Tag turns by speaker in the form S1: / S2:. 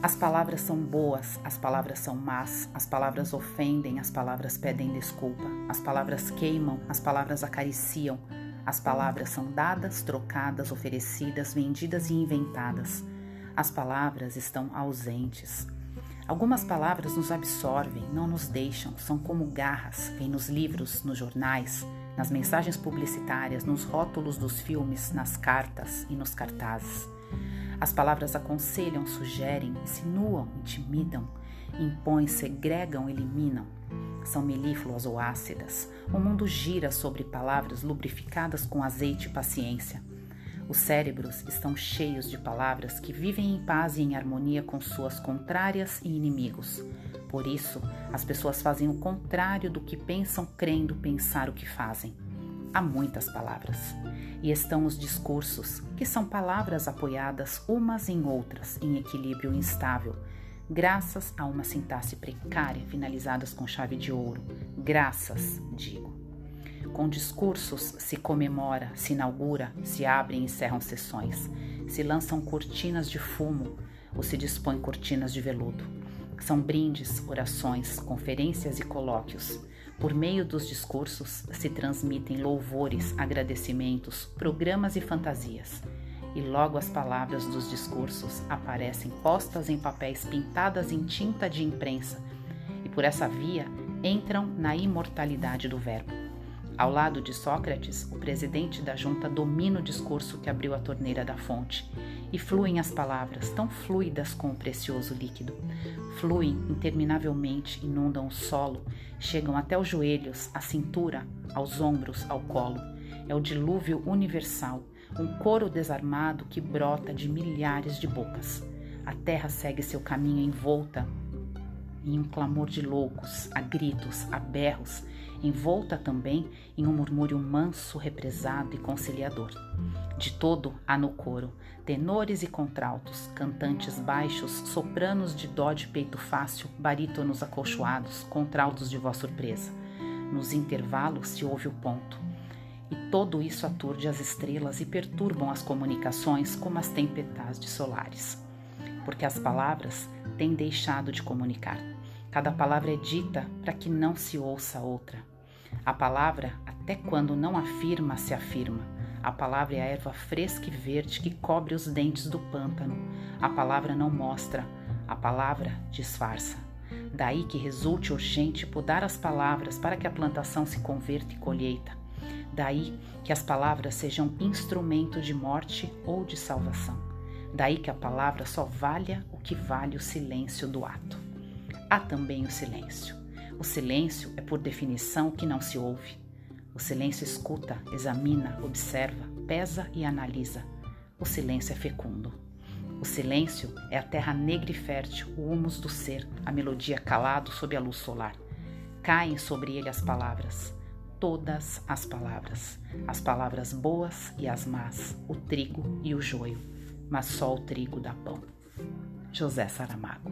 S1: As palavras são boas, as palavras são más, as palavras ofendem, as palavras pedem desculpa, as palavras queimam, as palavras acariciam, as palavras são dadas, trocadas, oferecidas, vendidas e inventadas. As palavras estão ausentes. Algumas palavras nos absorvem, não nos deixam, são como garras, vêm nos livros, nos jornais, nas mensagens publicitárias, nos rótulos dos filmes, nas cartas e nos cartazes. As palavras aconselham, sugerem, insinuam, intimidam, impõem, segregam, eliminam. São melífluas ou ácidas. O mundo gira sobre palavras lubrificadas com azeite e paciência. Os cérebros estão cheios de palavras que vivem em paz e em harmonia com suas contrárias e inimigos. Por isso, as pessoas fazem o contrário do que pensam, crendo pensar o que fazem. Há muitas palavras. E estão os discursos, que são palavras apoiadas umas em outras, em equilíbrio instável, graças a uma sintaxe precária, finalizadas com chave de ouro. Graças, digo. Com discursos se comemora, se inaugura, se abrem e encerram sessões, se lançam cortinas de fumo ou se dispõem cortinas de veludo. São brindes, orações, conferências e colóquios. Por meio dos discursos se transmitem louvores, agradecimentos, programas e fantasias. E logo as palavras dos discursos aparecem postas em papéis pintadas em tinta de imprensa, e por essa via entram na imortalidade do verbo. Ao lado de Sócrates, o presidente da junta domina o discurso que abriu a torneira da fonte, e fluem as palavras, tão fluidas com o precioso líquido. Fluem interminavelmente, inundam o solo, chegam até os joelhos, à cintura, aos ombros, ao colo. É o dilúvio universal, um coro desarmado que brota de milhares de bocas. A terra segue seu caminho envolta em um clamor de loucos, a gritos, a berros, envolta também em um murmúrio manso, represado e conciliador. De todo há no coro tenores e contraltos, cantantes baixos, sopranos de dó de peito fácil, barítonos acolchoados, contraltos de voz surpresa. Nos intervalos se ouve o ponto. E todo isso aturde as estrelas e perturbam as comunicações como as tempestades solares. Porque as palavras têm deixado de comunicar. Cada palavra é dita para que não se ouça outra. A palavra, até quando não afirma, se afirma. A palavra é a erva fresca e verde que cobre os dentes do pântano. A palavra não mostra, a palavra disfarça. Daí que resulte urgente podar as palavras para que a plantação se converta em colheita. Daí que as palavras sejam instrumento de morte ou de salvação. Daí que a palavra só valha o que vale o silêncio do ato há também o silêncio. O silêncio é, por definição, o que não se ouve. O silêncio escuta, examina, observa, pesa e analisa. O silêncio é fecundo. O silêncio é a terra negra e fértil, o humus do ser, a melodia calado sob a luz solar. Caem sobre ele as palavras, todas as palavras, as palavras boas e as más, o trigo e o joio, mas só o trigo dá pão. José Saramago